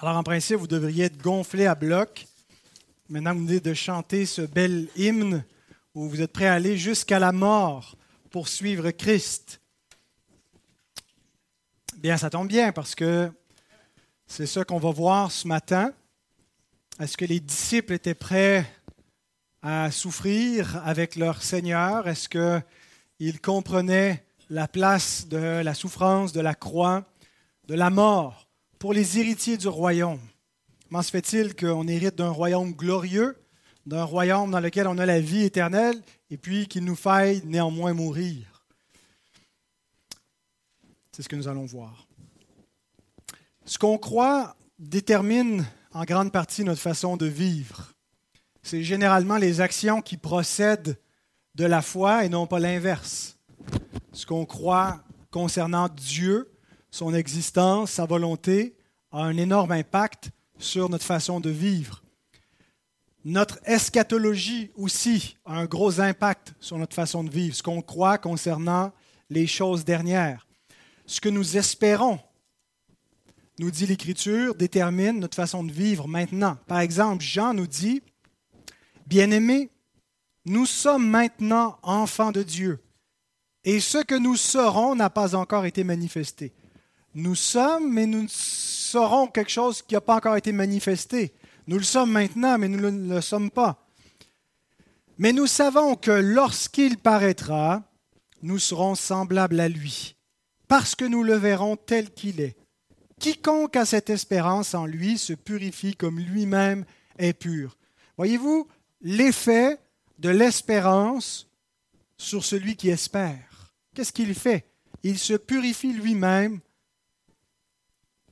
Alors, en principe, vous devriez être gonflé à bloc. Maintenant, vous venez de chanter ce bel hymne où vous êtes prêt à aller jusqu'à la mort pour suivre Christ. Bien, ça tombe bien parce que c'est ça qu'on va voir ce matin. Est-ce que les disciples étaient prêts à souffrir avec leur Seigneur? Est-ce qu'ils comprenaient la place de la souffrance, de la croix, de la mort? Pour les héritiers du royaume. Comment se fait-il qu'on hérite d'un royaume glorieux, d'un royaume dans lequel on a la vie éternelle, et puis qu'il nous faille néanmoins mourir? C'est ce que nous allons voir. Ce qu'on croit détermine en grande partie notre façon de vivre. C'est généralement les actions qui procèdent de la foi et non pas l'inverse. Ce qu'on croit concernant Dieu son existence, sa volonté, a un énorme impact sur notre façon de vivre. Notre eschatologie aussi a un gros impact sur notre façon de vivre, ce qu'on croit concernant les choses dernières. Ce que nous espérons, nous dit l'Écriture, détermine notre façon de vivre maintenant. Par exemple, Jean nous dit, Bien-aimés, nous sommes maintenant enfants de Dieu, et ce que nous serons n'a pas encore été manifesté. Nous sommes, mais nous saurons quelque chose qui n'a pas encore été manifesté. Nous le sommes maintenant, mais nous ne le sommes pas. Mais nous savons que lorsqu'il paraîtra, nous serons semblables à lui, parce que nous le verrons tel qu'il est. Quiconque a cette espérance en lui se purifie comme lui-même est pur. Voyez-vous l'effet de l'espérance sur celui qui espère. Qu'est-ce qu'il fait? Il se purifie lui-même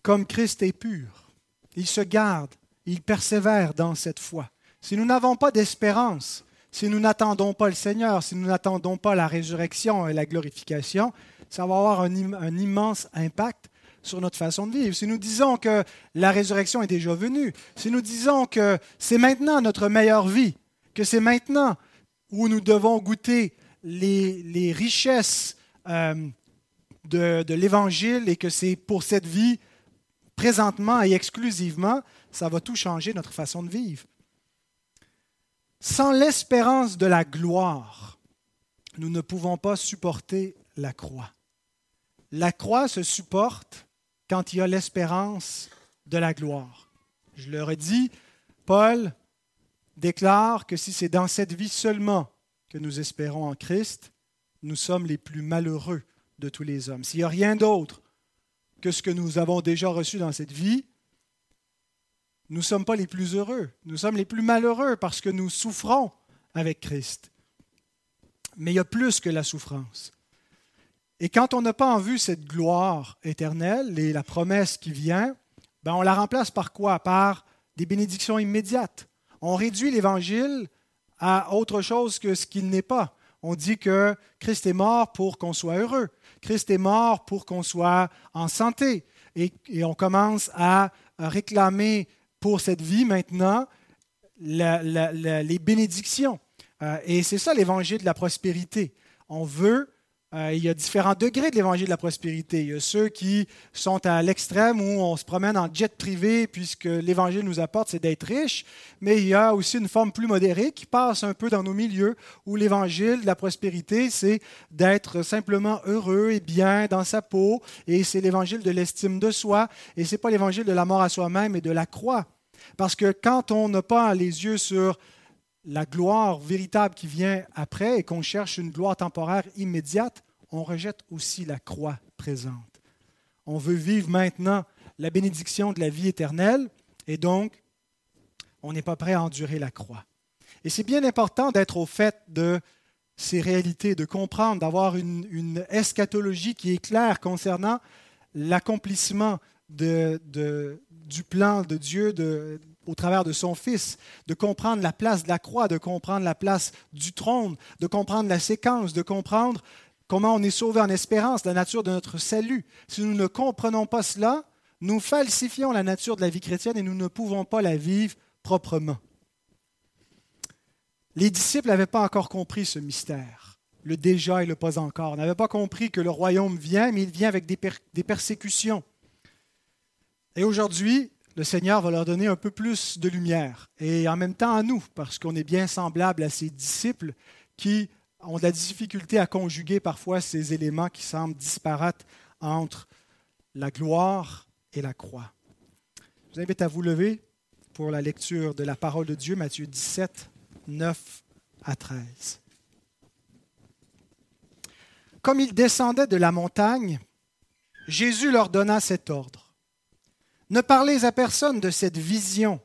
comme Christ est pur. Il se garde, il persévère dans cette foi. Si nous n'avons pas d'espérance, si nous n'attendons pas le Seigneur, si nous n'attendons pas la résurrection et la glorification, ça va avoir un, immense impact sur notre façon de vivre. Si nous disons que la résurrection est déjà venue, si nous disons que c'est maintenant notre meilleure vie, que c'est maintenant où nous devons goûter les, richesses euh, de l'Évangile et que c'est pour cette vie présentement et exclusivement, ça va tout changer notre façon de vivre. Sans l'espérance de la gloire, nous ne pouvons pas supporter la croix. La croix se supporte quand il y a l'espérance de la gloire. Je leur ai dit, Paul déclare que si c'est dans cette vie seulement que nous espérons en Christ, nous sommes les plus malheureux de tous les hommes. S'il n'y a rien d'autre que ce que nous avons déjà reçu dans cette vie, nous ne sommes pas les plus heureux. Nous sommes les plus malheureux parce que nous souffrons avec Christ. Mais il y a plus que la souffrance. Et quand on n'a pas en vue cette gloire éternelle et la promesse qui vient, ben on la remplace par quoi? Par des bénédictions immédiates. On réduit l'Évangile à autre chose que ce qu'il n'est pas. On dit que Christ est mort pour qu'on soit heureux. Christ est mort pour qu'on soit en santé. Et, on commence à, réclamer pour cette vie maintenant les bénédictions. Euh, et c'est ça l'évangile de la prospérité. On veut euh, il y a différents degrés de l'évangile de la prospérité. Il y a ceux qui sont à l'extrême où on se promène en jet privé puisque l'évangile nous apporte, c'est d'être riche. Mais il y a aussi une forme plus modérée qui passe un peu dans nos milieux où l'évangile de la prospérité, c'est d'être simplement heureux et bien dans sa peau. Et c'est l'évangile de l'estime de soi. Et ce n'est pas l'évangile de la mort à soi-même et de la croix. Parce que quand on n'a pas les yeux sur la gloire véritable qui vient après et qu'on cherche une gloire temporaire immédiate, on rejette aussi la croix présente. On veut vivre maintenant la bénédiction de la vie éternelle et donc on n'est pas prêt à endurer la croix. Et c'est bien important d'être au fait de ces réalités, de comprendre, d'avoir une, eschatologie qui est claire concernant l'accomplissement du plan de Dieu de, au travers de son Fils, de comprendre la place de la croix, de comprendre la place du trône, de comprendre la séquence, de comprendre comment on est sauvé en espérance, la nature de notre salut. Si nous ne comprenons pas cela, nous falsifions la nature de la vie chrétienne et nous ne pouvons pas la vivre proprement. Les disciples n'avaient pas encore compris ce mystère, le déjà et le pas encore. N'avaient pas compris que le royaume vient, mais il vient avec des, des persécutions. Et aujourd'hui, le Seigneur va leur donner un peu plus de lumière. Et en même temps à nous, parce qu'on est bien semblable à ces disciples qui ont de la difficulté à conjuguer parfois ces éléments qui semblent disparates entre la gloire et la croix. Je vous invite à vous lever pour la lecture de la parole de Dieu, Matthieu 17, 9 à 13. Comme ils descendaient de la montagne, Jésus leur donna cet ordre. Ne parlez à personne de cette vision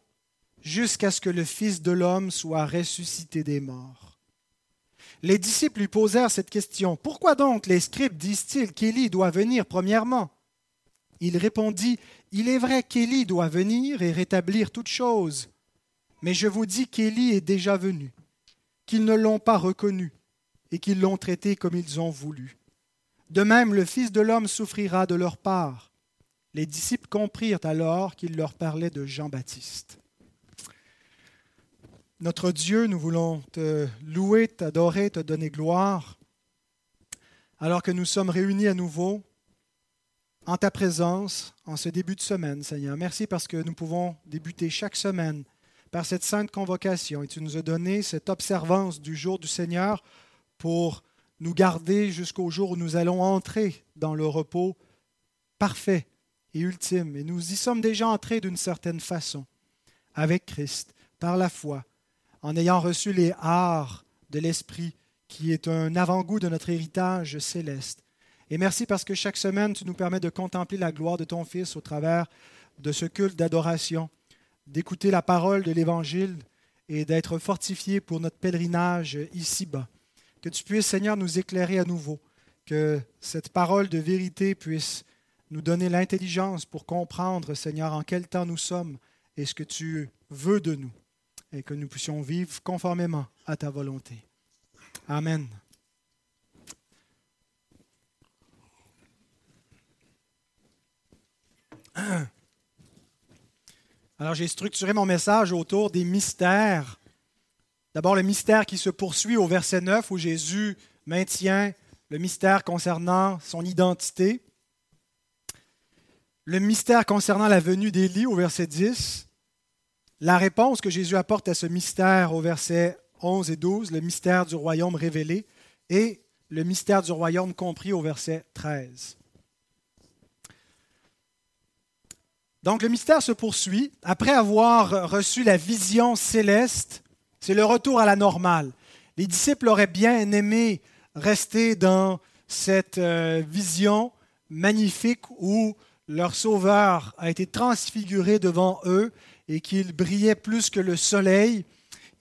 jusqu'à ce que le Fils de l'homme soit ressuscité des morts. Les disciples lui posèrent cette question. Pourquoi donc les scribes disent-ils qu'Élie doit venir premièrement? Il répondit, Il est vrai qu'Élie doit venir et rétablir toutes choses, mais je vous dis qu'Élie est déjà venu, qu'ils ne l'ont pas reconnu et qu'ils l'ont traité comme ils ont voulu. De même, le Fils de l'homme souffrira de leur part. Les disciples comprirent alors qu'il leur parlait de Jean-Baptiste. Notre Dieu, nous voulons te louer, t'adorer, te donner gloire, alors que nous sommes réunis à nouveau en ta présence en ce début de semaine, Seigneur. Merci parce que nous pouvons débuter chaque semaine par cette sainte convocation et tu nous as donné cette observance du jour du Seigneur pour nous garder jusqu'au jour où nous allons entrer dans le repos parfait et ultime. Et nous y sommes déjà entrés d'une certaine façon avec Christ, par la foi, en ayant reçu les arts de l'Esprit, qui est un avant-goût de notre héritage céleste. Et merci parce que chaque semaine, tu nous permets de contempler la gloire de ton Fils au travers de ce culte d'adoration, d'écouter la parole de l'Évangile et d'être fortifié pour notre pèlerinage ici-bas. Que tu puisses, Seigneur, nous éclairer à nouveau, que cette parole de vérité puisse nous donner l'intelligence pour comprendre, Seigneur, en quel temps nous sommes et ce que tu veux de nous, et que nous puissions vivre conformément à ta volonté. Amen. Alors j'ai structuré mon message autour des mystères. D'abord le mystère qui se poursuit au verset 9 où Jésus maintient le mystère concernant son identité. Le mystère concernant la venue d'Élie au verset 10. La réponse que Jésus apporte à ce mystère au verset 11 et 12, le mystère du royaume révélé, et le mystère du royaume compris au verset 13. Donc le mystère se poursuit. Après avoir reçu la vision céleste, c'est le retour à la normale. Les disciples auraient bien aimé rester dans cette euh, vision magnifique où leur Sauveur a été transfiguré devant eux et qu'il brillait plus que le soleil.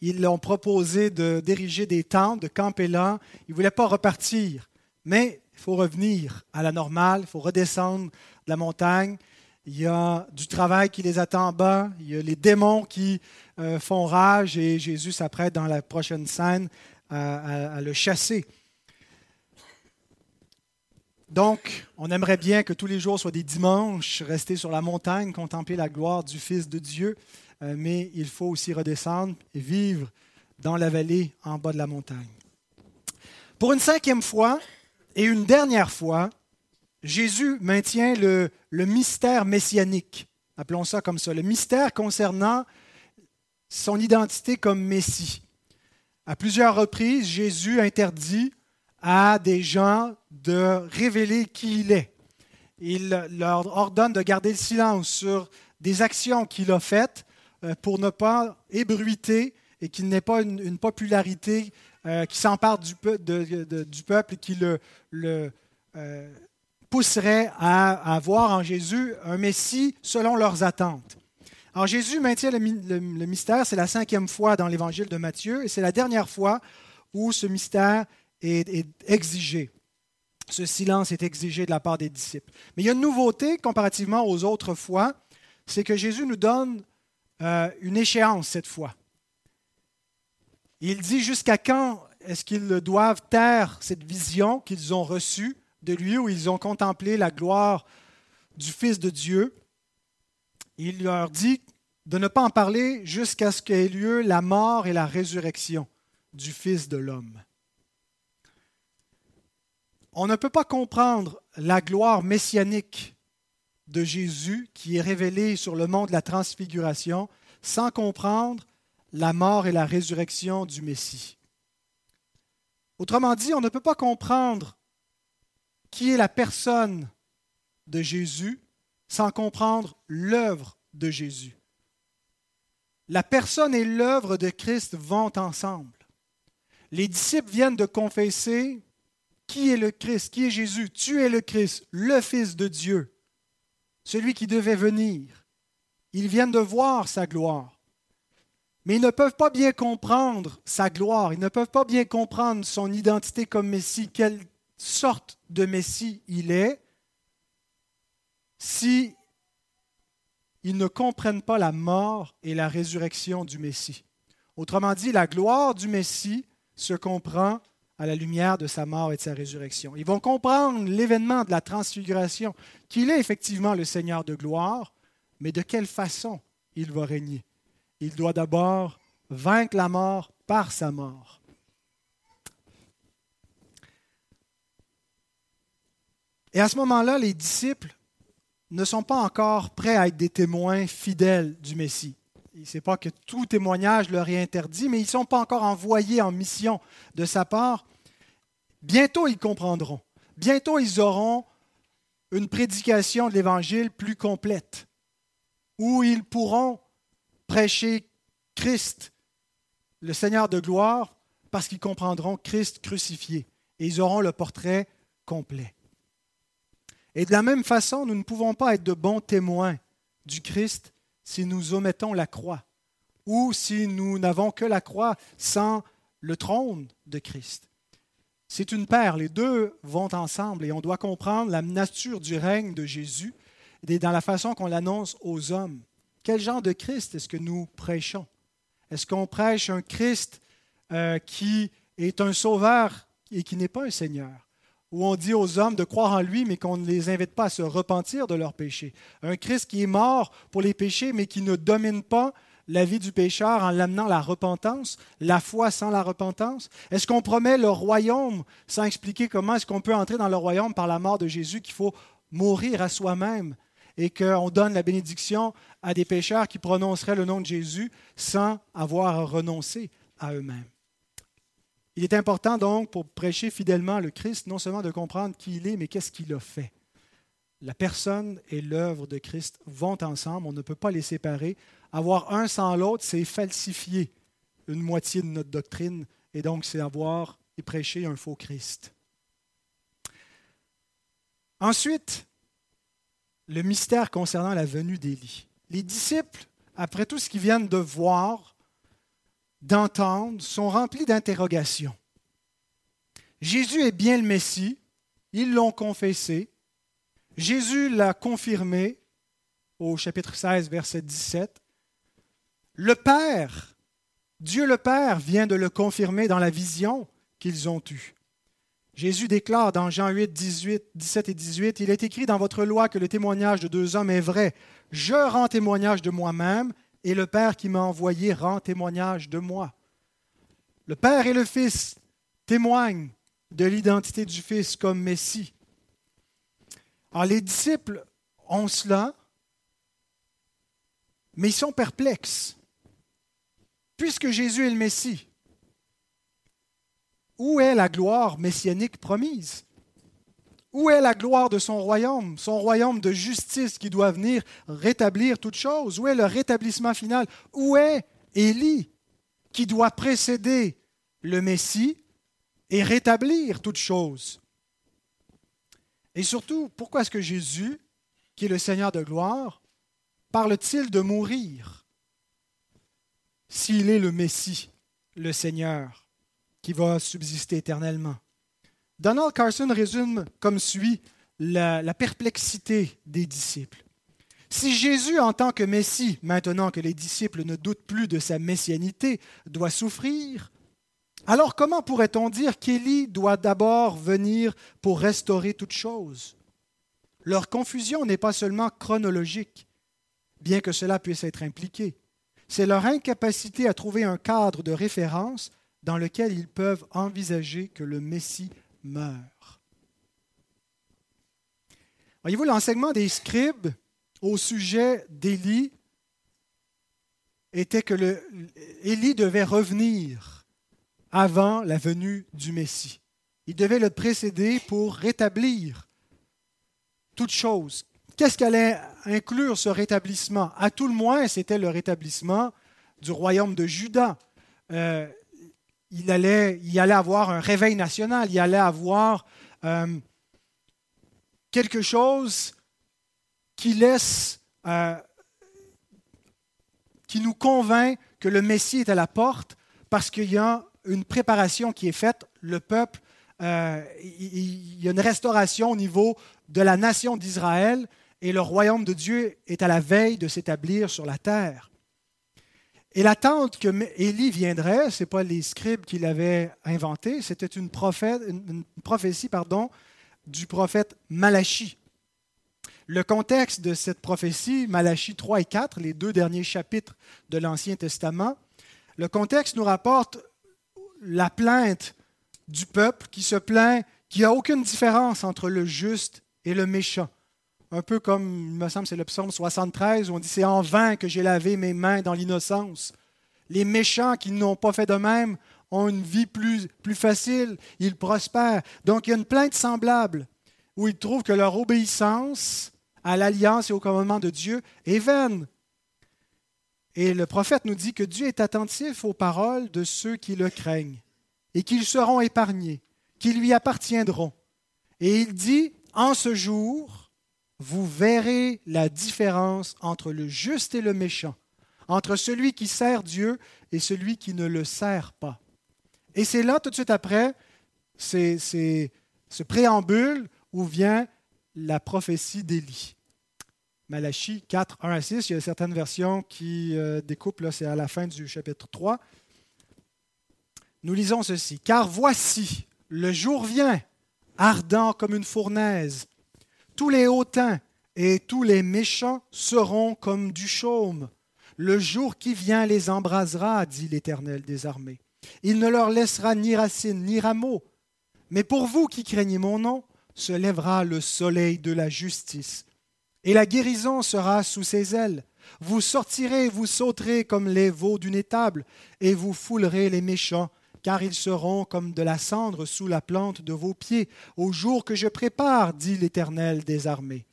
Ils l'ont proposé de d'ériger des tentes, de camper là. Ils ne voulaient pas repartir. Mais il faut revenir à la normale, il faut redescendre de la montagne, il y a du travail qui les attend en bas, il y a les démons qui euh, font rage et Jésus s'apprête dans la prochaine scène à, le chasser. Donc, on aimerait bien que tous les jours soient des dimanches, rester sur la montagne, contempler la gloire du Fils de Dieu, euh, mais il faut aussi redescendre et vivre dans la vallée en bas de la montagne. Pour une cinquième fois et une dernière fois, Jésus maintient le, mystère messianique, appelons ça comme ça, le mystère concernant son identité comme Messie. À plusieurs reprises, Jésus interdit à des gens de révéler qui il est. Il leur ordonne de garder le silence sur des actions qu'il a faites euh, pour ne pas ébruiter et qu'il n'ait pas une, popularité euh, qui s'empare du, peuple et qui le, euh, pousserait à, voir en Jésus un Messie selon leurs attentes. Alors Jésus maintient le, mystère, c'est la cinquième fois dans l'évangile de Matthieu, et c'est la dernière fois où ce mystère est, exigé. Ce silence est exigé de la part des disciples. Mais il y a une nouveauté comparativement aux autres fois, c'est que Jésus nous donne euh, une échéance cette fois. Il dit jusqu'à quand est-ce qu'ils doivent taire cette vision qu'ils ont reçue de lui où ils ont contemplé la gloire du Fils de Dieu? Il leur dit de ne pas en parler jusqu'à ce qu'ait lieu la mort et la résurrection du Fils de l'homme. On ne peut pas comprendre la gloire messianique de Jésus qui est révélé sur le mont de la transfiguration sans comprendre la mort et la résurrection du Messie. Autrement dit, on ne peut pas comprendre qui est la personne de Jésus sans comprendre l'œuvre de Jésus. La personne et l'œuvre de Christ vont ensemble. Les disciples viennent de confesser qui est le Christ, qui est Jésus? Tu es le Christ, le Fils de Dieu, celui qui devait venir. Ils viennent de voir sa gloire. Mais ils ne peuvent pas bien comprendre sa gloire, ils ne peuvent pas bien comprendre son identité comme Messie, quelle sorte de Messie il est, si ils ne comprennent pas la mort et la résurrection du Messie. Autrement dit, la gloire du Messie se comprend à la lumière de sa mort et de sa résurrection. Ils vont comprendre l'événement de la transfiguration, qu'il est effectivement le Seigneur de gloire, mais de quelle façon il va régner. Il doit d'abord vaincre la mort par sa mort. Et à ce moment-là, les disciples ne sont pas encore prêts à être des témoins fidèles du Messie. Ce n'est pas que tout témoignage leur est interdit, mais ils ne sont pas encore envoyés en mission de sa part. Bientôt, ils comprendront. Bientôt, ils auront une prédication de l'Évangile plus complète, où ils pourront prêcher Christ, le Seigneur de gloire, parce qu'ils comprendront Christ crucifié. Et ils auront le portrait complet. Et de la même façon, nous ne pouvons pas être de bons témoins du Christ si nous omettons la croix ou si nous n'avons que la croix sans le trône de Christ. C'est une paire, les deux vont ensemble et on doit comprendre la nature du règne de Jésus et dans la façon qu'on l'annonce aux hommes. Quel genre de Christ est-ce que nous prêchons? Est-ce qu'on prêche un Christ euh, qui est un sauveur et qui n'est pas un Seigneur? Où on dit aux hommes de croire en lui, mais qu'on ne les invite pas à se repentir de leurs péchés? Un Christ qui est mort pour les péchés, mais qui ne domine pas la vie du pécheur en l'amenant la repentance, la foi sans la repentance? Est-ce qu'on promet le royaume sans expliquer comment est-ce qu'on peut entrer dans le royaume par la mort de Jésus, qu'il faut mourir à soi-même et qu'on donne la bénédiction à des pécheurs qui prononceraient le nom de Jésus sans avoir à renoncer à eux-mêmes? Il est important donc pour prêcher fidèlement le Christ, non seulement de comprendre qui il est, mais qu'est-ce qu'il a fait. La personne et l'œuvre de Christ vont ensemble, on ne peut pas les séparer. Avoir un sans l'autre, c'est falsifier une moitié de notre doctrine, et donc c'est avoir et prêcher un faux Christ. Ensuite, le mystère concernant la venue d'Élie. Les disciples, après tout ce qu'ils viennent de voir, d'entendre sont remplis d'interrogations. Jésus est bien le Messie, ils l'ont confessé, Jésus l'a confirmé au chapitre 16, verset 17. Le Père, Dieu le Père vient de le confirmer dans la vision qu'ils ont eue. Jésus déclare dans Jean 8, 18, 17 et 18, Il est écrit dans votre loi que le témoignage de deux hommes est vrai. Je rends témoignage de moi-même et le Père qui m'a envoyé rend témoignage de moi. Le Père et le Fils témoignent de l'identité du Fils comme Messie. Alors les disciples ont cela, mais ils sont perplexes. Puisque Jésus est le Messie, où est la gloire messianique promise? Où est la gloire de son royaume, son royaume de justice qui doit venir rétablir toutes choses? Où est le rétablissement final? Où est Élie qui doit précéder le Messie et rétablir toutes choses? Et surtout, pourquoi est-ce que Jésus, qui est le Seigneur de gloire, parle-t-il de mourir? S'il est le Messie, le Seigneur, qui va subsister éternellement Donald Carson résume comme suit la, perplexité des disciples. Si Jésus, en tant que Messie, maintenant que les disciples ne doutent plus de sa messianité, doit souffrir, alors comment pourrait-on dire qu'Élie doit d'abord venir pour restaurer toute chose Leur confusion n'est pas seulement chronologique, bien que cela puisse être impliqué. C'est leur incapacité à trouver un cadre de référence dans lequel ils peuvent envisager que le Messie meurt. Voyez-vous, l'enseignement des scribes au sujet d'Élie était que le, Élie devait revenir avant la venue du Messie. Il devait le précéder pour rétablir toute chose. Qu'est-ce qu'allait inclure ce rétablissement? À tout le moins, c'était le rétablissement du royaume de Juda. Euh, il, allait, il avoir un réveil national, il allait avoir euh, quelque chose qui laisse, euh, qui nous convainc que le Messie est à la porte parce qu'il y a une préparation qui est faite. Le peuple, il y a une restauration au niveau de la nation d'Israël et le royaume de Dieu est à la veille de s'établir sur la terre. Et l'attente que Élie viendrait, ce n'est pas les scribes qui l'avaient inventé, c'était une, prophétie du prophète Malachi. Le contexte de cette prophétie, Malachi 3 et 4, les deux derniers chapitres de l'Ancien Testament, le contexte nous rapporte la plainte du peuple qui se plaint qu'il n'y a aucune différence entre le juste et le méchant. Un peu comme, il me semble, c'est le psaume 73, où on dit C'est en vain que j'ai lavé mes mains dans l'innocence. Les méchants qui n'ont pas fait de même ont une vie plus, plus facile, ils prospèrent. Donc il y a une plainte semblable où ils trouvent que leur obéissance à l'alliance et au commandement de Dieu est vaine. Et le prophète nous dit que Dieu est attentif aux paroles de ceux qui le craignent et qu'ils seront épargnés, qu'ils lui appartiendront. Et il dit, en ce jour, vous verrez la différence entre le juste et le méchant, entre celui qui sert Dieu et celui qui ne le sert pas. Et c'est là, tout de suite après, c'est ce préambule où vient la prophétie d'Élie. Malachie 4, 1 à 6, il y a certaines versions qui euh, découpent, là c'est à la fin du chapitre 3. Nous lisons ceci. Car voici, le jour vient, ardent comme une fournaise. Tous les hautains et tous les méchants seront comme du chaume. Le jour qui vient les embrasera, dit l'Éternel des armées. Il ne leur laissera ni racine ni rameau. Mais pour vous qui craignez mon nom, se lèvera le soleil de la justice, et la guérison sera sous ses ailes. Vous sortirez, vous sauterez comme les veaux d'une étable, et vous foulerez les méchants, car ils seront comme de la cendre sous la plante de vos pieds, au jour que je prépare, dit l'Éternel des armées.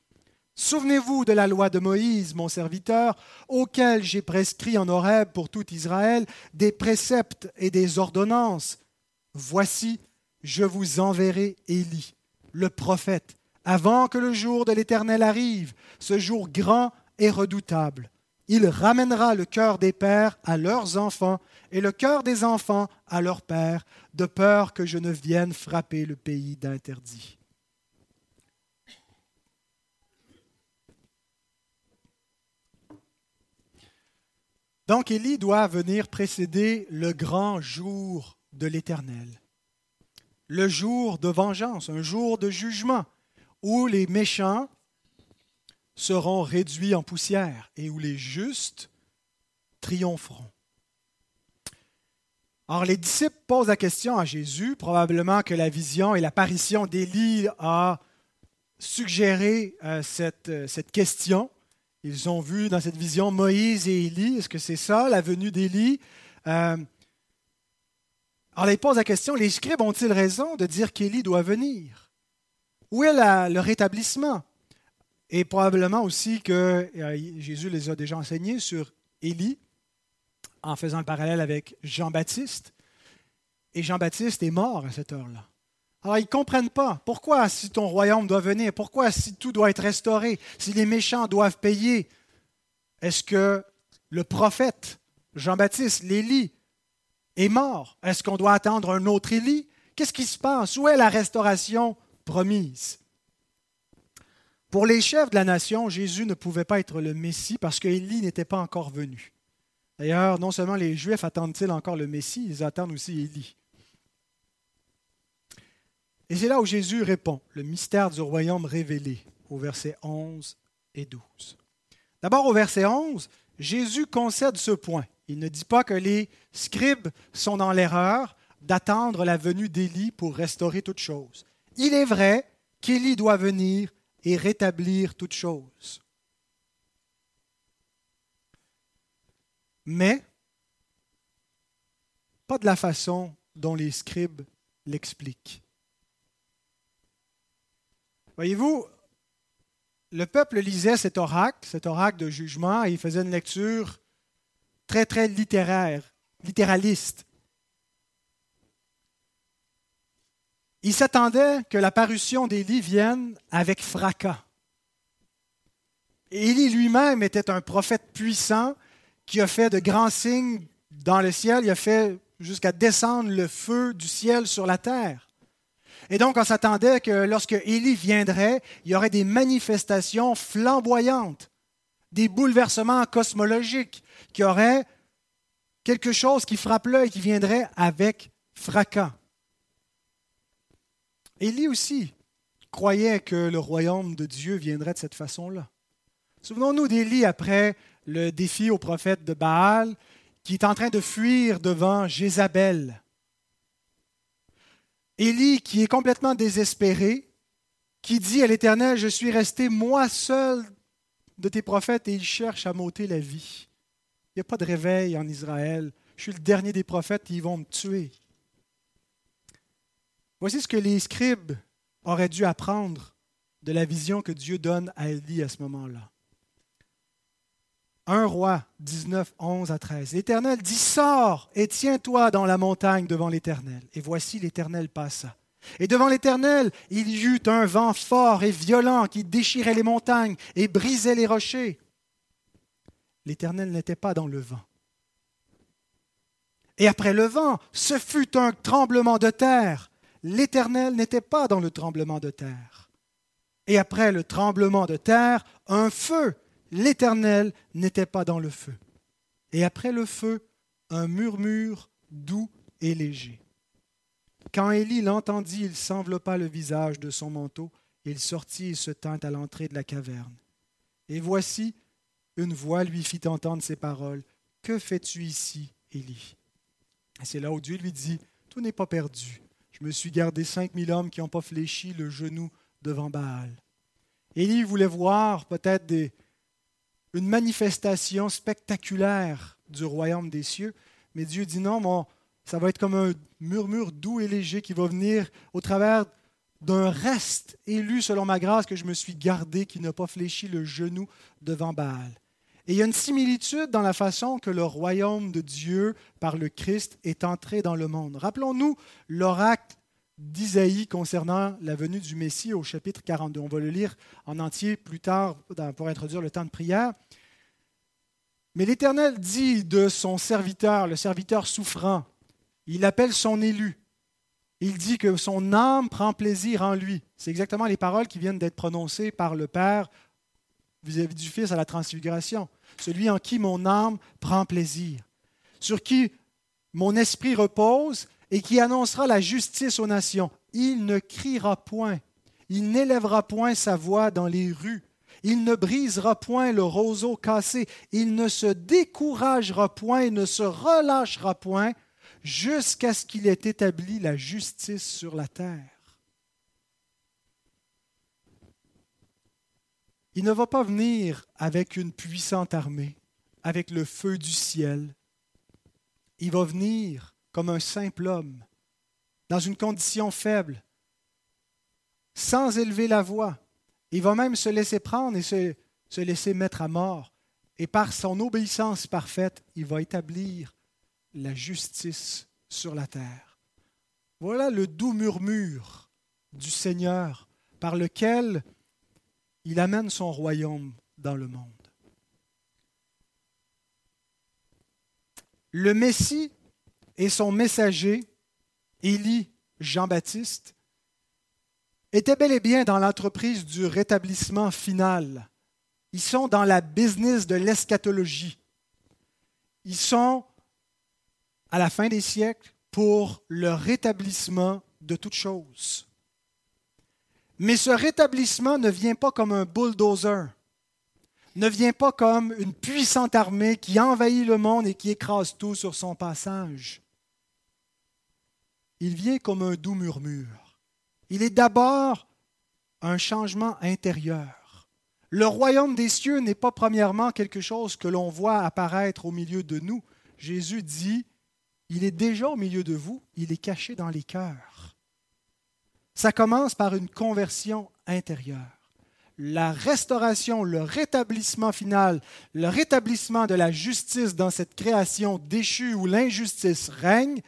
Souvenez-vous de la loi de Moïse, mon serviteur, auquel j'ai prescrit en Horeb pour tout Israël des préceptes et des ordonnances. Voici, je vous enverrai Élie le prophète, avant que le jour de l'Éternel arrive, ce jour grand et redoutable. Il ramènera le cœur des pères à leurs enfants et le cœur des enfants à leurs pères, de peur que je ne vienne frapper le pays d'interdit. Donc Élie doit venir précéder le grand jour de l'Éternel le jour de vengeance, un jour de jugement, où les méchants seront réduits en poussière et où les justes triompheront. Or, les disciples posent la question à Jésus, probablement que la vision et l'apparition d'Élie a suggéré euh, cette, euh, cette, question. Ils ont vu dans cette vision Moïse et Élie. Est-ce que c'est ça, la venue d'Élie? Euh, alors, il pose la question, les scribes ont-ils raison de dire qu'Élie doit venir? Où est le rétablissement? Et probablement aussi que Jésus les a déjà enseignés sur Élie, en faisant le parallèle avec Jean-Baptiste. Et Jean-Baptiste est mort à cette heure-là. Alors, ils ne comprennent pas. Pourquoi, si ton royaume doit venir, pourquoi, si tout doit être restauré, si les méchants doivent payer, est-ce que le prophète Jean-Baptiste, l'Élie, est mort? Est-ce qu'on doit attendre un autre Élie? Qu'est-ce qui se passe? Où est la restauration promise? Pour les chefs de la nation, Jésus ne pouvait pas être le Messie parce qu'Élie n'était pas encore venu. D'ailleurs, non seulement les Juifs attendent-ils encore le Messie, ils attendent aussi Élie. Et c'est là où Jésus répond, le mystère du royaume révélé, au verset 11 et 12. D'abord, au verset 11, Jésus concède ce point. Il ne dit pas que les scribes sont dans l'erreur d'attendre la venue d'Élie pour restaurer toute chose. Il est vrai qu'Élie doit venir et rétablir toute chose. Mais pas de la façon dont les scribes l'expliquent. Voyez-vous, le peuple lisait cet oracle, cet oracle de jugement, et il faisait une lecture très, très littéraire, littéraliste. Il s'attendait que la parution d'Élie vienne avec fracas. Élie lui-même était un prophète puissant qui a fait de grands signes dans le ciel. Il a fait jusqu'à descendre le feu du ciel sur la terre. Et donc, on s'attendait que lorsque Élie viendrait, il y aurait des manifestations flamboyantes, des bouleversements cosmologiques, qui auraient quelque chose qui frappe l'œil, qui viendrait avec fracas. Élie aussi croyait que le royaume de Dieu viendrait de cette façon-là. Souvenons-nous d'Élie après le défi au prophète de Baal, qui est en train de fuir devant Jézabel. Élie qui est complètement désespéré, qui dit à l'Éternel, je suis resté moi seul de tes prophètes et ils cherchent à m'ôter la vie. Il n'y a pas de réveil en Israël. Je suis le dernier des prophètes et ils vont me tuer. Voici ce que les scribes auraient dû apprendre de la vision que Dieu donne à Élie à ce moment-là. 1 roi 19, 11 à 13. L'Éternel dit, sors et tiens-toi dans la montagne devant l'Éternel. Et voici l'Éternel passa. Et devant l'Éternel, il y eut un vent fort et violent qui déchirait les montagnes et brisait les rochers. L'Éternel n'était pas dans le vent. Et après le vent, ce fut un tremblement de terre. L'Éternel n'était pas dans le tremblement de terre. Et après le tremblement de terre, un feu l'Éternel n'était pas dans le feu. Et après le feu, un murmure doux et léger. Quand Élie l'entendit, il s'enveloppa le visage de son manteau, il sortit et se tint à l'entrée de la caverne. Et voici, une voix lui fit entendre ces paroles. Que fais-tu ici, Élie? C'est là où Dieu lui dit, Tout n'est pas perdu. Je me suis gardé cinq mille hommes qui n'ont pas fléchi le genou devant Baal. Élie voulait voir peut-être des, une manifestation spectaculaire du royaume des cieux. Mais Dieu dit non, ça va être comme un murmure doux et léger qui va venir au travers d'un reste élu selon ma grâce que je me suis gardé, qui n'a pas fléchi le genou devant Baal. Et il y a une similitude dans la façon que le royaume de Dieu, par le Christ, est entré dans le monde. Rappelons-nous l'oracle d'Isaïe concernant la venue du Messie au chapitre 42. On va le lire en entier plus tard pour introduire le temps de prière. Mais l'Éternel dit de son serviteur, le serviteur souffrant, il appelle son élu. Il dit que son âme prend plaisir en lui. C'est exactement les paroles qui viennent d'être prononcées par le Père vis-à-vis du Fils à la transfiguration. Celui en qui mon âme prend plaisir, sur qui mon esprit repose et qui annoncera la justice aux nations. Il ne criera point, il n'élèvera point sa voix dans les rues, il ne brisera point le roseau cassé, il ne se découragera point et ne se relâchera point jusqu'à ce qu'il ait établi la justice sur la terre. Il ne va pas venir avec une puissante armée, avec le feu du ciel. Il va venir comme un simple homme, dans une condition faible, sans élever la voix. Il va même se laisser prendre et se, se laisser mettre à mort. Et par son obéissance parfaite, il va établir la justice sur la terre. Voilà le doux murmure du Seigneur par lequel il amène son royaume dans le monde. Le Messie et son messager, Élie Jean-Baptiste, étaient bel et bien dans l'entreprise du rétablissement final. Ils sont dans la business de l'eschatologie. Ils sont à la fin des siècles pour le rétablissement de toutes choses. Mais ce rétablissement ne vient pas comme un bulldozer ne vient pas comme une puissante armée qui envahit le monde et qui écrase tout sur son passage. Il vient comme un doux murmure. Il est d'abord un changement intérieur, Le royaume des cieux n'est pas premièrement quelque chose que l'on voit apparaître au milieu de nous. Jésus dit, il est déjà au milieu de vous, il est caché dans les cœurs. Ça commence par une conversion intérieure. La restauration, le rétablissement final, le rétablissement de la justice dans cette création déchue où l'injustice règne,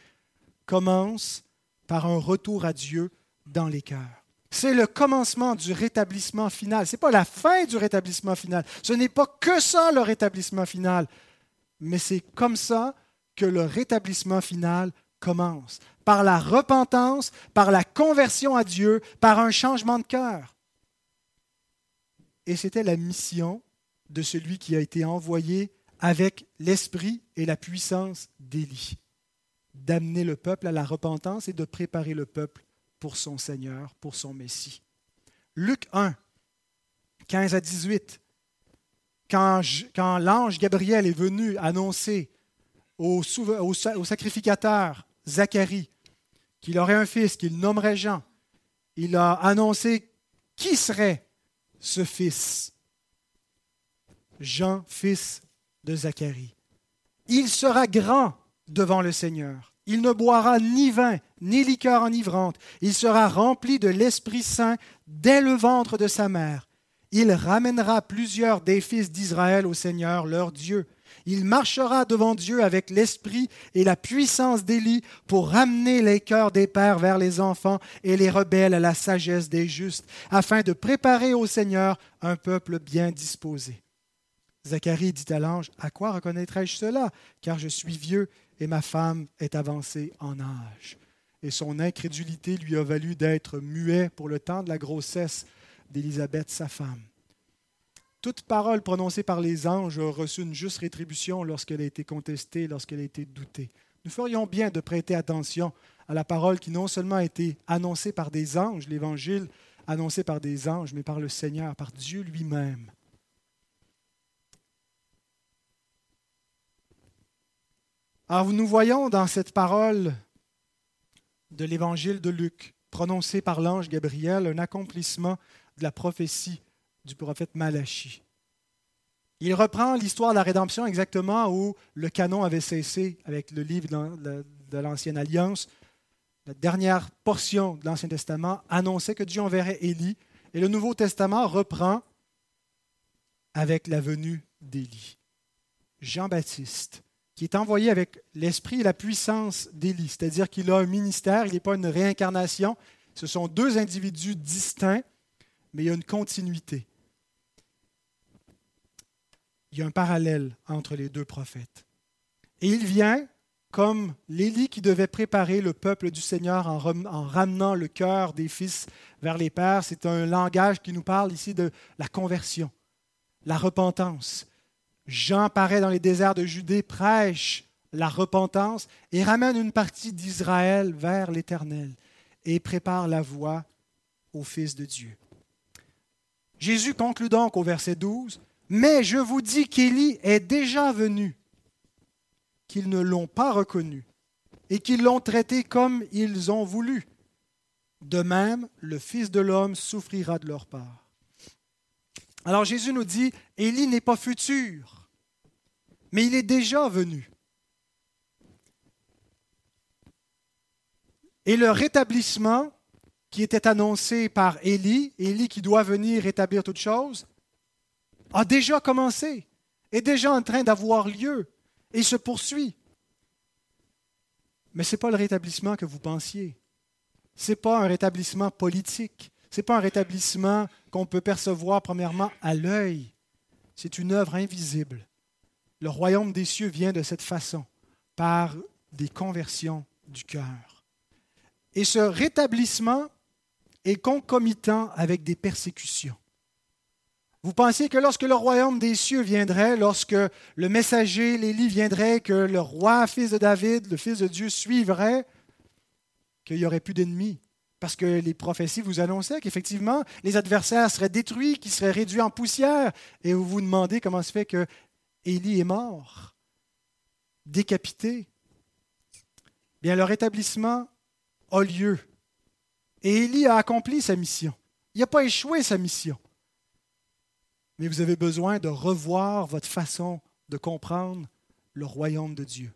commence par un retour à Dieu dans les cœurs. C'est le commencement du rétablissement final. Ce n'est pas la fin du rétablissement final. Ce n'est pas que ça le rétablissement final. Mais c'est comme ça que le rétablissement final commence. Par la repentance, par la conversion à Dieu, par un changement de cœur. Et c'était la mission de celui qui a été envoyé avec l'esprit et la puissance d'Élie, d'amener le peuple à la repentance et de préparer le peuple pour son Seigneur, pour son Messie. Luc 1, 15 à 18. Quand, l'ange Gabriel est venu annoncer au, sacrificateur Zacharie qu'il aurait un fils qu'il nommerait Jean, il a annoncé qui serait ce fils. Jean, fils de Zacharie. Il sera grand devant le Seigneur. Il ne boira ni vin, ni liqueur enivrante. Il sera rempli de l'Esprit Saint dès le ventre de sa mère. Il ramènera plusieurs des fils d'Israël au Seigneur, leur Dieu. Il marchera devant Dieu avec l'esprit et la puissance d'Élie pour ramener les cœurs des pères vers les enfants et les rebelles à la sagesse des justes, afin de préparer au Seigneur un peuple bien disposé. Zacharie dit à l'ange, À quoi reconnaîtrai-je cela? Car je suis vieux et ma femme est avancée en âge. Et son incrédulité lui a valu d'être muet pour le temps de la grossesse d'Élisabeth, sa femme. Toute parole prononcée par les anges a reçu une juste rétribution lorsqu'elle a été contestée, lorsqu'elle a été doutée. Nous ferions bien de prêter attention à la parole qui non seulement a été annoncée par des anges, l'Évangile annoncé par des anges, mais par le Seigneur, par Dieu lui-même. Alors nous voyons dans cette parole de l'évangile de Luc, prononcée par l'ange Gabriel, un accomplissement de la prophétie du prophète Malachi. Il reprend l'histoire de la rédemption exactement où le canon avait cessé avec le livre de l'Ancienne Alliance. La dernière portion de l'Ancien Testament annonçait que Dieu enverrait Élie, et le Nouveau Testament reprend avec la venue d'Élie. Jean-Baptiste qui est envoyé avec l'esprit et la puissance d'Élie, c'est-à-dire qu'il a un ministère, il n'est pas une réincarnation, ce sont deux individus distincts, mais il y a une continuité. Il y a un parallèle entre les deux prophètes. Et il vient comme l'Élie qui devait préparer le peuple du Seigneur en, ramenant le cœur des fils vers les pères. C'est un langage qui nous parle ici de la conversion, la repentance, Jean paraît dans les déserts de Judée, prêche la repentance et ramène une partie d'Israël vers l'Éternel et prépare la voie au Fils de Dieu. Jésus conclut donc au verset 12, Mais je vous dis qu'Élie est déjà venu, qu'ils ne l'ont pas reconnu et qu'ils l'ont traité comme ils ont voulu. De même, le Fils de l'homme souffrira de leur part. Alors Jésus nous dit, Élie n'est pas futur, mais il est déjà venu. Et le rétablissement qui était annoncé par Élie, Élie qui doit venir rétablir toutes choses, a déjà commencé, est déjà en train d'avoir lieu et se poursuit. Mais ce n'est pas le rétablissement que vous pensiez. Ce n'est pas un rétablissement politique. Ce n'est pas un rétablissement qu'on peut percevoir premièrement à l'œil. C'est une œuvre invisible le royaume des cieux vient de cette façon, par des conversions du cœur. Et ce rétablissement est concomitant avec des persécutions. Vous pensez que lorsque le royaume des cieux viendrait, lorsque le messager, l'Élie viendrait, que le roi, fils de David, le fils de Dieu suivrait, qu'il n'y aurait plus d'ennemis? Parce que les prophéties vous annonçaient qu'effectivement, les adversaires seraient détruits, qu'ils seraient réduits en poussière. Et vous vous demandez comment se fait que Élie est mort, décapité. Bien, le rétablissement a lieu. Et Élie a accompli sa mission. Il n'a pas échoué sa mission. mais vous avez besoin de revoir votre façon de comprendre le royaume de Dieu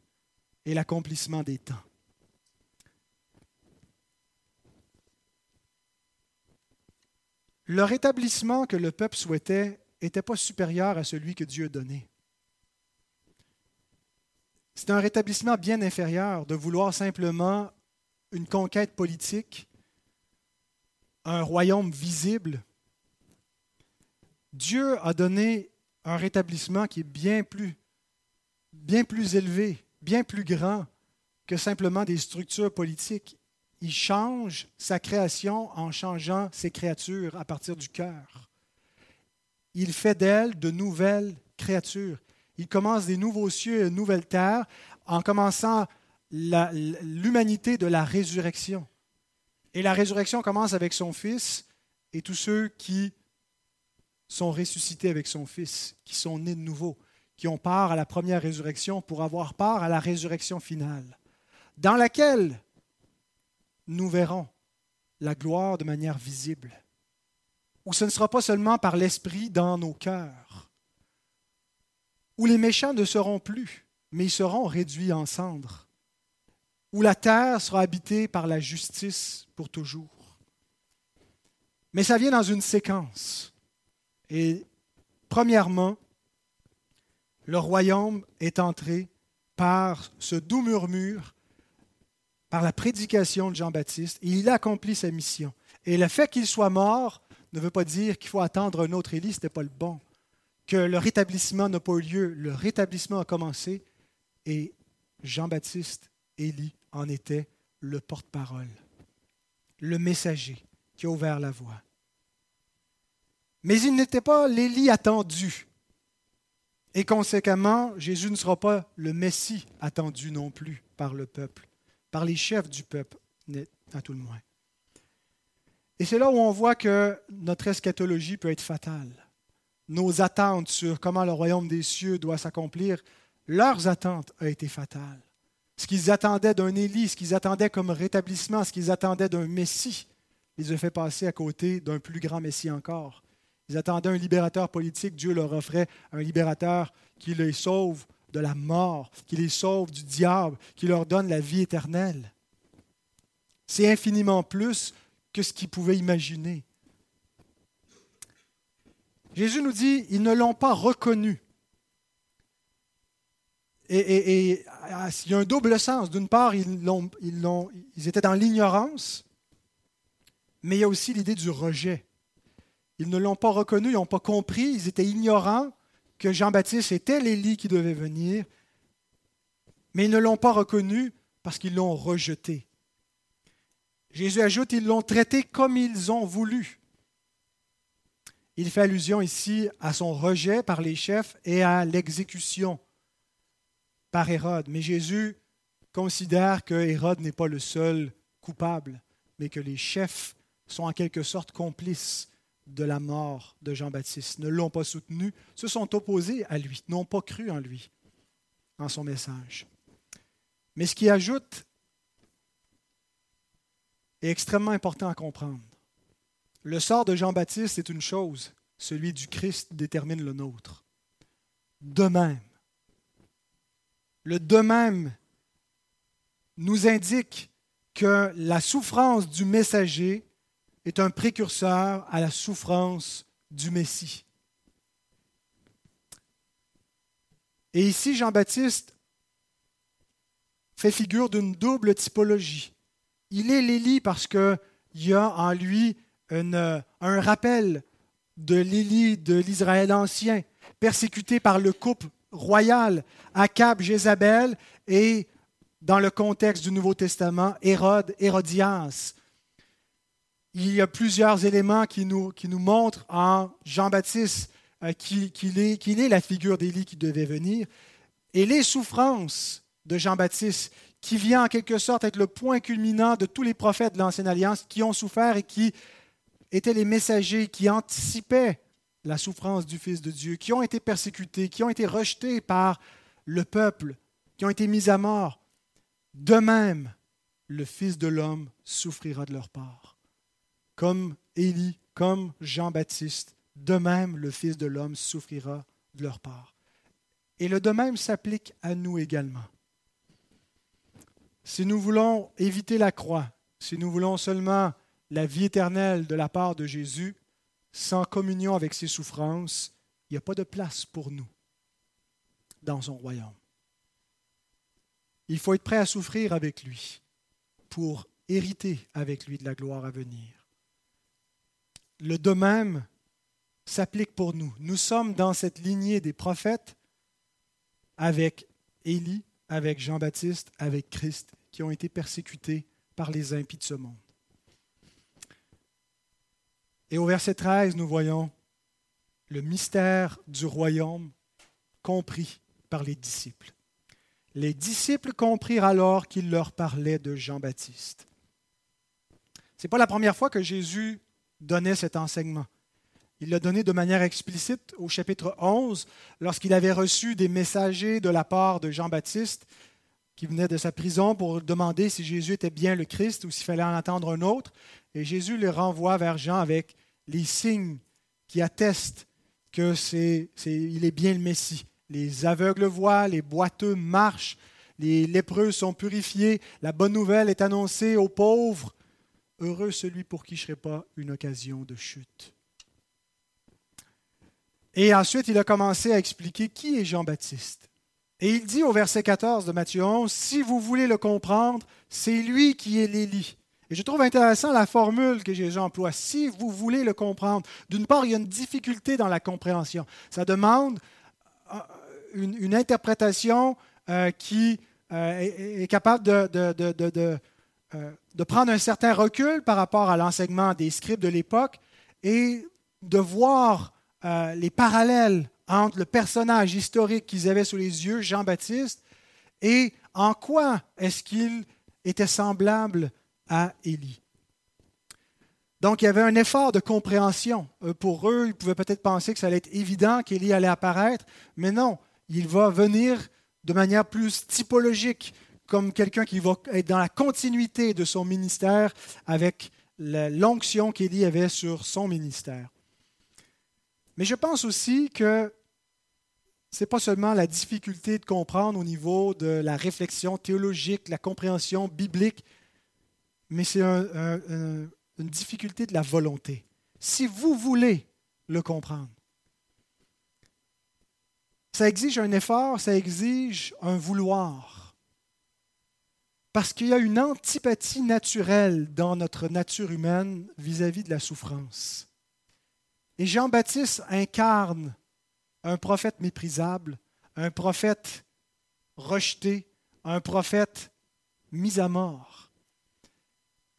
et l'accomplissement des temps. Le rétablissement que le peuple souhaitait n'était pas supérieur à celui que Dieu donnait. C'est un rétablissement bien inférieur de vouloir simplement une conquête politique, un royaume visible. Dieu a donné un rétablissement qui est bien plus, bien plus élevé, bien plus grand que simplement des structures politiques. Il change sa création en changeant ses créatures à partir du cœur. Il fait d'elles de nouvelles créatures. Il commence des nouveaux cieux et une nouvelle terre en commençant l'humanité de la résurrection. Et la résurrection commence avec son Fils et tous ceux qui sont ressuscités avec son Fils, qui sont nés de nouveau, qui ont part à la première résurrection pour avoir part à la résurrection finale, dans laquelle nous verrons la gloire de manière visible, où ce ne sera pas seulement par l'Esprit dans nos cœurs, où les méchants ne seront plus, mais ils seront réduits en cendres, où la terre sera habitée par la justice pour toujours. Mais ça vient dans une séquence. Et premièrement, le royaume est entré par ce doux murmure, par la prédication de Jean-Baptiste, et il a accompli sa mission. Et le fait qu'il soit mort ne veut pas dire qu'il faut attendre un autre Élie, ce n'était pas le bon que le rétablissement n'a pas eu lieu. Le rétablissement a commencé et Jean-Baptiste, Élie, en était le porte-parole, le messager qui a ouvert la voie. Mais il n'était pas l'Élie attendu. Et conséquemment, Jésus ne sera pas le Messie attendu non plus par le peuple, par les chefs du peuple, à tout le moins. Et c'est là où on voit que notre eschatologie peut être fatale nos attentes sur comment le royaume des cieux doit s'accomplir, leurs attentes ont été fatales. Ce qu'ils attendaient d'un Élie, ce qu'ils attendaient comme rétablissement, ce qu'ils attendaient d'un Messie, les a fait passer à côté d'un plus grand Messie encore. Ils attendaient un libérateur politique, Dieu leur offrait un libérateur qui les sauve de la mort, qui les sauve du diable, qui leur donne la vie éternelle. C'est infiniment plus que ce qu'ils pouvaient imaginer. Jésus nous dit, ils ne l'ont pas reconnu. Et, il y a un double sens. D'une part, ils, ils étaient dans l'ignorance, mais il y a aussi l'idée du rejet. Ils ne l'ont pas reconnu, ils n'ont pas compris, ils étaient ignorants que Jean-Baptiste était l'Élie qui devait venir, mais ils ne l'ont pas reconnu parce qu'ils l'ont rejeté. Jésus ajoute, ils l'ont traité comme ils ont voulu. Il fait allusion ici à son rejet par les chefs et à l'exécution par Hérode. Mais Jésus considère que Hérode n'est pas le seul coupable, mais que les chefs sont en quelque sorte complices de la mort de Jean-Baptiste, ne l'ont pas soutenu, se sont opposés à lui, n'ont pas cru en lui, en son message. Mais ce qui ajoute est extrêmement important à comprendre. Le sort de Jean-Baptiste est une chose, celui du Christ détermine le nôtre. De même, le de même nous indique que la souffrance du messager est un précurseur à la souffrance du Messie. Et ici, Jean-Baptiste fait figure d'une double typologie. Il est l'Élie parce qu'il y a en lui euh, un rappel de l'Élie de l'Israël ancien, persécuté par le couple royal, Akab, Jézabel, et dans le contexte du Nouveau Testament, Hérode, Hérodias. Il y a plusieurs éléments qui nous, qui nous montrent en Jean-Baptiste euh, qu'il est, est la figure d'Élie qui devait venir. Et les souffrances de Jean-Baptiste, qui vient en quelque sorte être le point culminant de tous les prophètes de l'Ancienne Alliance qui ont souffert et qui étaient les messagers qui anticipaient la souffrance du Fils de Dieu, qui ont été persécutés, qui ont été rejetés par le peuple, qui ont été mis à mort. De même, le Fils de l'homme souffrira de leur part. Comme Élie, comme Jean-Baptiste de même le Fils de l'homme souffrira de leur part. Et le de même s'applique à nous également. Si nous voulons éviter la croix, si nous voulons seulement la vie éternelle de la part de Jésus, sans communion avec ses souffrances, il n'y a pas de place pour nous dans son royaume. Il faut être prêt à souffrir avec lui pour hériter avec lui de la gloire à venir. Le de même s'applique pour nous. Nous sommes dans cette lignée des prophètes avec Élie, avec Jean-Baptiste, avec Christ, qui ont été persécutés par les impies de ce monde. Et au verset 13, nous voyons le mystère du royaume compris par les disciples. Les disciples comprirent alors qu'il leur parlait de Jean-Baptiste. Ce n'est pas la première fois que Jésus donnait cet enseignement. Il l'a donné de manière explicite au chapitre 11, lorsqu'il avait reçu des messagers de la part de Jean-Baptiste qui venait de sa prison pour demander si Jésus était bien le Christ ou s'il fallait en attendre un autre. Et Jésus les renvoie vers Jean avec les signes qui attestent que c'est, il est bien le Messie. Les aveugles voient, les boiteux marchent, les lépreux sont purifiés, la bonne nouvelle est annoncée aux pauvres. Heureux celui pour qui je ne serai pas une occasion de chute. Et ensuite, il a commencé à expliquer qui est Jean-Baptiste. Et il dit au verset 14 de Matthieu 11, Si vous voulez le comprendre, c'est lui qui est l'Élie. Et je trouve intéressant la formule que Jésus emploie. Si vous voulez le comprendre, d'une part, il y a une difficulté dans la compréhension. Ça demande euh, une, interprétation euh, qui euh, est, capable de, prendre un certain recul par rapport à l'enseignement des scribes de l'époque et de voir les parallèles entre le personnage historique qu'ils avaient sous les yeux, Jean-Baptiste, et en quoi est-ce qu'il était semblable à Élie. Donc, il y avait un effort de compréhension. Euh, pour eux, ils pouvaient peut-être penser que ça allait être évident qu'Élie allait apparaître, mais non, il va venir de manière plus typologique, comme quelqu'un qui va être dans la continuité de son ministère avec l'onction qu'Élie avait sur son ministère. Mais je pense aussi que ce n'est pas seulement la difficulté de comprendre au niveau de la réflexion théologique, la compréhension biblique, mais c'est une difficulté de la volonté. Si vous voulez le comprendre, ça exige un effort, ça exige un vouloir. Parce qu'il y a une antipathie naturelle dans notre nature humaine vis-à-vis -vis de la souffrance. Et Jean-Baptiste incarne un prophète méprisable, un prophète rejeté, un prophète mis à mort.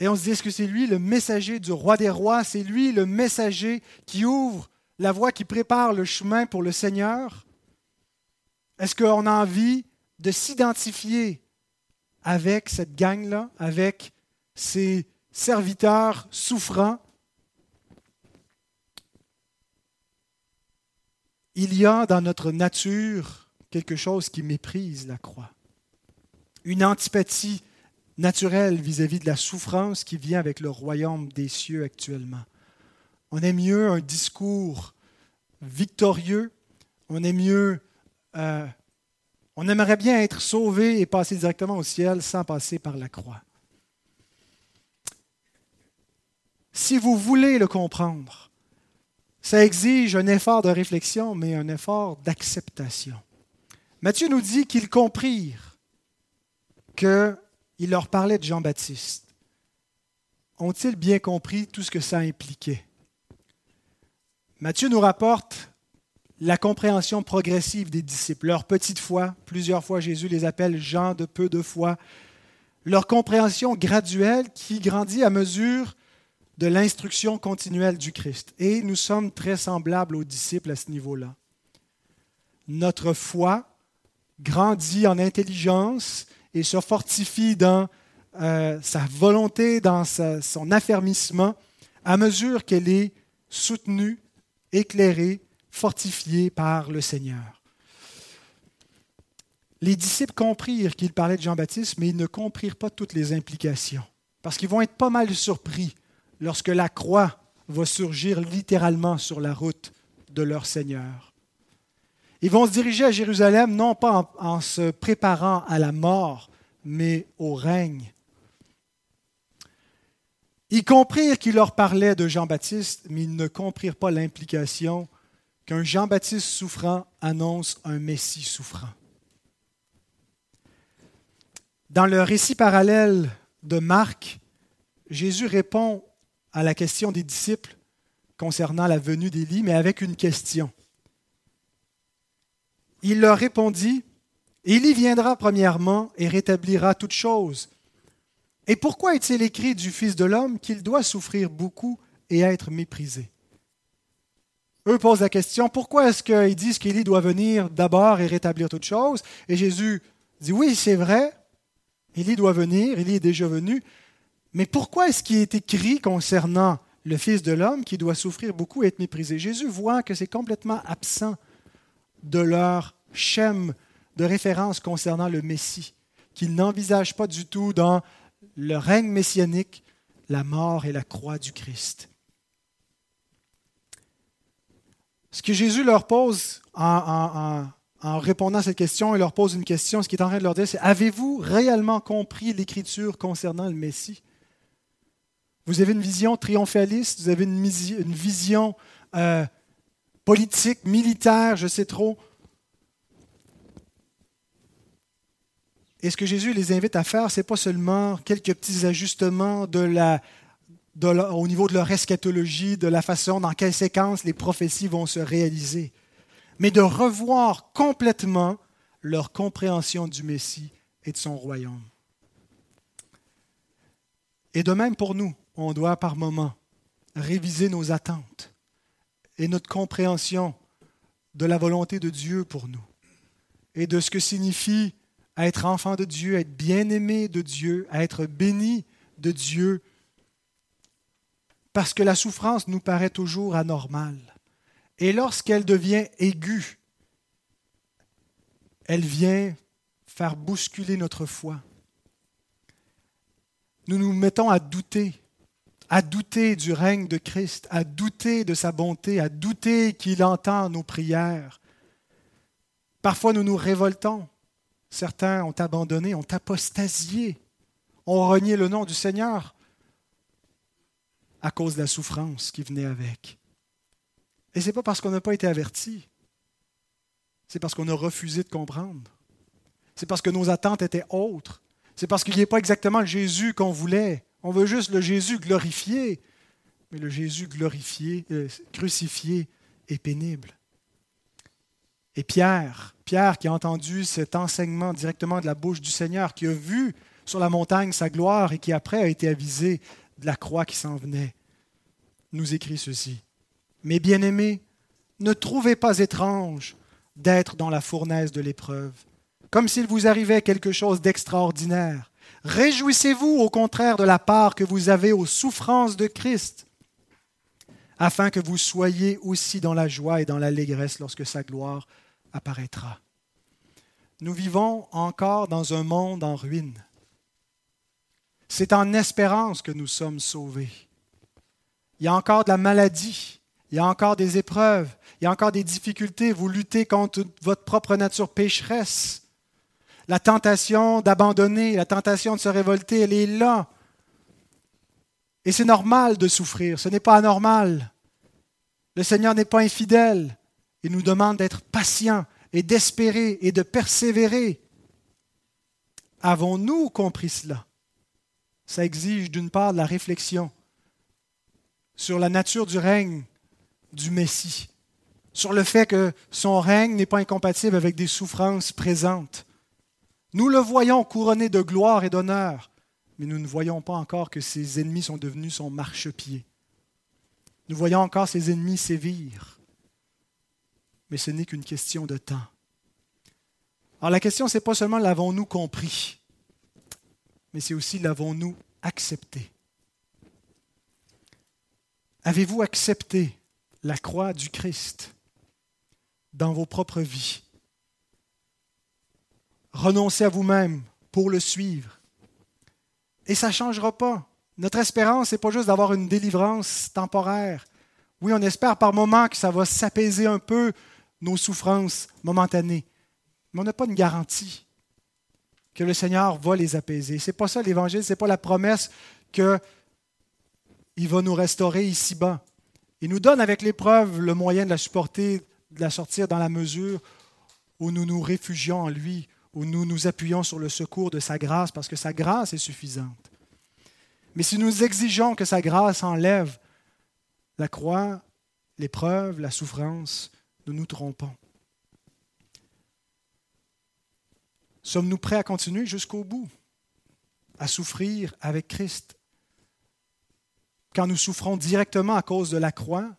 Et on se dit, est-ce que c'est lui le messager du roi des rois? C'est lui le messager qui ouvre la voie, qui prépare le chemin pour le Seigneur? Est-ce qu'on a envie de s'identifier avec cette gang-là, avec ces serviteurs souffrants? Il y a dans notre nature quelque chose qui méprise la croix. Une antipathie naturelle vis-à-vis de la souffrance qui vient avec le royaume des cieux actuellement. On aime mieux un discours victorieux, on aime mieux, euh, on aimerait bien être sauvé et passer directement au ciel sans passer par la croix. Si vous voulez le comprendre, ça exige un effort de réflexion, mais un effort d'acceptation. Matthieu nous dit qu'ils comprirent qu'il leur parlait de Jean-Baptiste. Ont-ils bien compris tout ce que ça impliquait? Matthieu nous rapporte la compréhension progressive des disciples, leur petite foi, plusieurs fois Jésus les appelle gens de peu de foi, leur compréhension graduelle qui grandit à mesure de l'instruction continuelle du Christ. Et nous sommes très semblables aux disciples à ce niveau-là. Notre foi grandit en intelligence et se fortifie dans euh, sa volonté, dans son affermissement, à mesure qu'elle est soutenue, éclairée, fortifiée par le Seigneur. Les disciples comprirent qu'il parlait de Jean-Baptiste, mais ils ne comprirent pas toutes les implications, parce qu'ils vont être pas mal surpris lorsque la croix va surgir littéralement sur la route de leur Seigneur. Ils vont se diriger à Jérusalem non pas en, se préparant à la mort, mais au règne. Ils comprirent qu'il leur parlait de Jean-Baptiste, mais ils ne comprirent pas l'implication qu'un Jean-Baptiste souffrant annonce un Messie souffrant. Dans le récit parallèle de Marc, Jésus répond à la question des disciples concernant la venue d'Élie, mais avec une question. Il leur répondit, Élie viendra premièrement et rétablira toutes choses. Et pourquoi est-il écrit du Fils de l'homme qu'il doit souffrir beaucoup et être méprisé? Eux posent la question, pourquoi est-ce qu'ils disent qu'Élie doit venir d'abord et rétablir toutes choses? Et Jésus dit, oui, c'est vrai, Élie doit venir, Élie est déjà venu, mais pourquoi est-ce qu'il est écrit concernant le Fils de l'homme qui doit souffrir beaucoup et être méprisé? Jésus voit que c'est complètement absent de leur schème de référence concernant le Messie, qu'ils n'envisagent pas du tout dans le règne messianique, la mort et la croix du Christ. Ce que Jésus leur pose en, répondant à cette question, il leur pose une question, ce qu'il est en train de leur dire, c'est Avez-vous réellement compris l'Écriture concernant le Messie? Vous avez une vision triomphaliste, vous avez une, vision euh, politique, militaire, je sais trop, Et ce que Jésus les invite à faire, ce n'est pas seulement quelques petits ajustements au niveau de leur eschatologie, de la façon dans quelle séquence les prophéties vont se réaliser, mais de revoir complètement leur compréhension du Messie et de son royaume. Et de même pour nous, on doit par moments réviser nos attentes et notre compréhension de la volonté de Dieu pour nous et de ce que signifie à être enfant de Dieu, à être bien-aimé de Dieu, à être béni de Dieu, parce que la souffrance nous paraît toujours anormale. Et lorsqu'elle devient aiguë, elle vient faire bousculer notre foi. Nous nous mettons à douter, à douter du règne de Christ, à douter de sa bonté, à douter qu'il entend nos prières. Parfois nous nous révoltons, Certains ont abandonné, ont apostasié, ont renié le nom du Seigneur à cause de la souffrance qui venait avec. Et ce n'est pas parce qu'on n'a pas été averti, c'est parce qu'on a refusé de comprendre. C'est parce que nos attentes étaient autres. C'est parce qu'il n'y a pas exactement le Jésus qu'on voulait. On veut juste le Jésus glorifié. Mais le Jésus glorifié, euh, crucifié est pénible. Et Pierre, Pierre qui a entendu cet enseignement directement de la bouche du Seigneur, qui a vu sur la montagne sa gloire et qui après a été avisé de la croix qui s'en venait, nous écrit ceci. Mes bien-aimés, ne trouvez pas étrange d'être dans la fournaise de l'épreuve, comme s'il vous arrivait quelque chose d'extraordinaire. Réjouissez-vous au contraire de la part que vous avez aux souffrances de Christ, afin que vous soyez aussi dans la joie et dans l'allégresse lorsque sa gloire apparaîtra. Nous vivons encore dans un monde en ruine. C'est en espérance que nous sommes sauvés. Il y a encore de la maladie, il y a encore des épreuves, il y a encore des difficultés. Vous luttez contre votre propre nature pécheresse. La tentation d'abandonner, la tentation de se révolter, elle est là. Et c'est normal de souffrir, ce n'est pas anormal. Le Seigneur n'est pas infidèle. Il nous demande d'être patients et d'espérer et de persévérer. Avons-nous compris cela? Ça exige d'une part la réflexion sur la nature du règne du Messie, sur le fait que son règne n'est pas incompatible avec des souffrances présentes. Nous le voyons couronné de gloire et d'honneur, mais nous ne voyons pas encore que ses ennemis sont devenus son marchepied. Nous voyons encore ses ennemis sévir mais ce n'est qu'une question de temps. Alors la question, ce n'est pas seulement l'avons-nous compris, mais c'est aussi l'avons-nous accepté. Avez-vous accepté la croix du Christ dans vos propres vies? Renoncez à vous-même pour le suivre. Et ça ne changera pas Notre espérance, ce n'est pas juste d'avoir une délivrance temporaire. Oui, on espère par moments que ça va s'apaiser un peu nos souffrances momentanées. Mais on n'a pas une garantie que le Seigneur va les apaiser. Ce n'est pas ça l'Évangile, ce n'est pas la promesse qu'il va nous restaurer ici-bas. Il nous donne avec l'épreuve le moyen de la supporter, de la sortir dans la mesure où nous nous réfugions en lui, où nous nous appuyons sur le secours de sa grâce, parce que sa grâce est suffisante. Mais si nous exigeons que sa grâce enlève la croix, l'épreuve, la souffrance, nous nous trompons. Sommes-nous prêts à continuer jusqu'au bout, à souffrir avec Christ? Quand nous souffrons directement à cause de la croix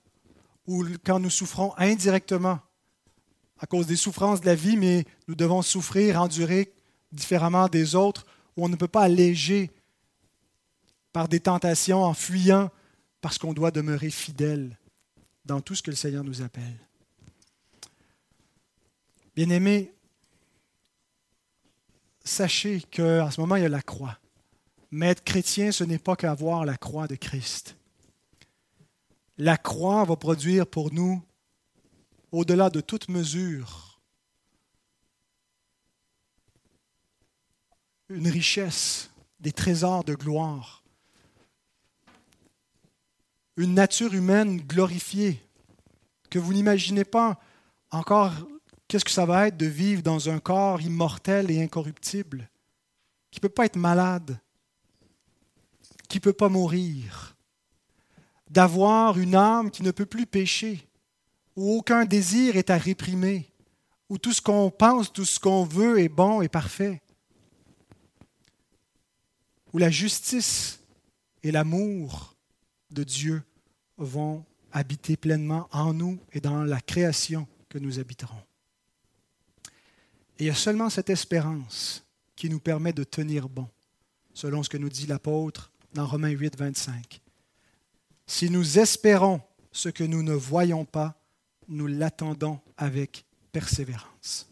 ou quand nous souffrons indirectement à cause des souffrances de la vie, mais nous devons souffrir, endurer différemment des autres, où on ne peut pas alléger par des tentations en fuyant parce qu'on doit demeurer fidèle dans tout ce que le Seigneur nous appelle. Bien-aimés, sachez qu'en ce moment, il y a la croix. Mais être chrétien, ce n'est pas qu'avoir la croix de Christ. La croix va produire pour nous, au-delà de toute mesure, une richesse, des trésors de gloire une nature humaine glorifiée, que vous n'imaginez pas encore qu'est-ce que ça va être de vivre dans un corps immortel et incorruptible, qui ne peut pas être malade, qui ne peut pas mourir, d'avoir une âme qui ne peut plus pécher, où aucun désir est à réprimer, où tout ce qu'on pense, tout ce qu'on veut est bon et parfait, où la justice et l'amour de Dieu vont habiter pleinement en nous et dans la création que nous habiterons. Et il y a seulement cette espérance qui nous permet de tenir bon, selon ce que nous dit l'apôtre dans Romains 8, 25. Si nous espérons ce que nous ne voyons pas, nous l'attendons avec persévérance.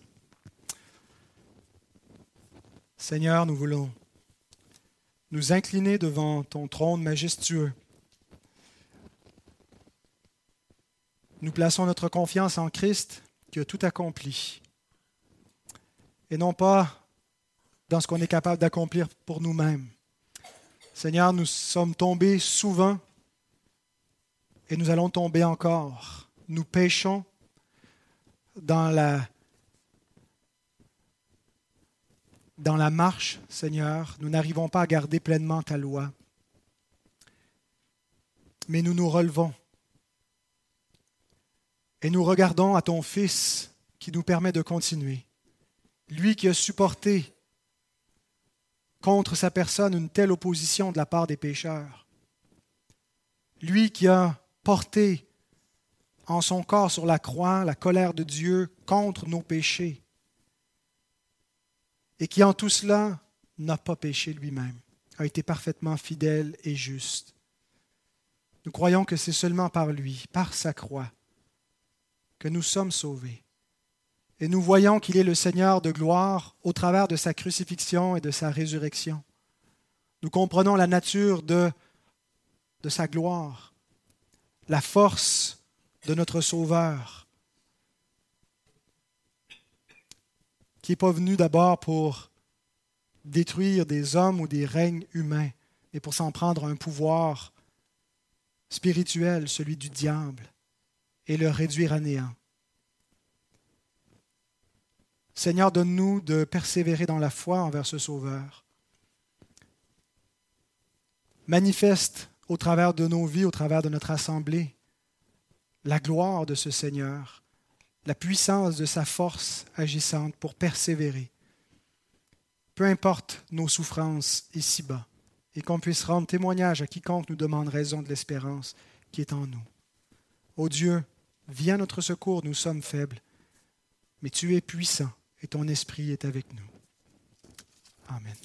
Seigneur, nous voulons nous incliner devant ton trône majestueux. Nous plaçons notre confiance en Christ qui a tout accompli. Et non pas dans ce qu'on est capable d'accomplir pour nous-mêmes. Seigneur, nous sommes tombés souvent et nous allons tomber encore. Nous péchons dans la dans la marche, Seigneur, nous n'arrivons pas à garder pleinement ta loi. Mais nous nous relevons. Et nous regardons à ton Fils qui nous permet de continuer. Lui qui a supporté contre sa personne une telle opposition de la part des pécheurs. Lui qui a porté en son corps sur la croix la colère de Dieu contre nos péchés et qui en tout cela n'a pas péché lui-même, a été parfaitement fidèle et juste. Nous croyons que c'est seulement par lui, par sa croix, que nous sommes sauvés. Et nous voyons qu'il est le Seigneur de gloire au travers de sa crucifixion et de sa résurrection. Nous comprenons la nature de, sa gloire, la force de notre Sauveur, qui n'est pas venu d'abord pour détruire des hommes ou des règnes humains, mais pour s'en prendre un pouvoir spirituel, celui du diable, et le réduire à néant. Seigneur, donne-nous de persévérer dans la foi envers ce Sauveur. Manifeste au travers de nos vies, au travers de notre assemblée, la gloire de ce Seigneur la puissance de sa force agissante pour persévérer. Peu importe nos souffrances ici-bas, et qu'on puisse rendre témoignage à quiconque nous demande raison de l'espérance qui est en nous. Ô Dieu, viens notre secours, nous sommes faibles, mais tu es puissant et ton esprit est avec nous. Amen.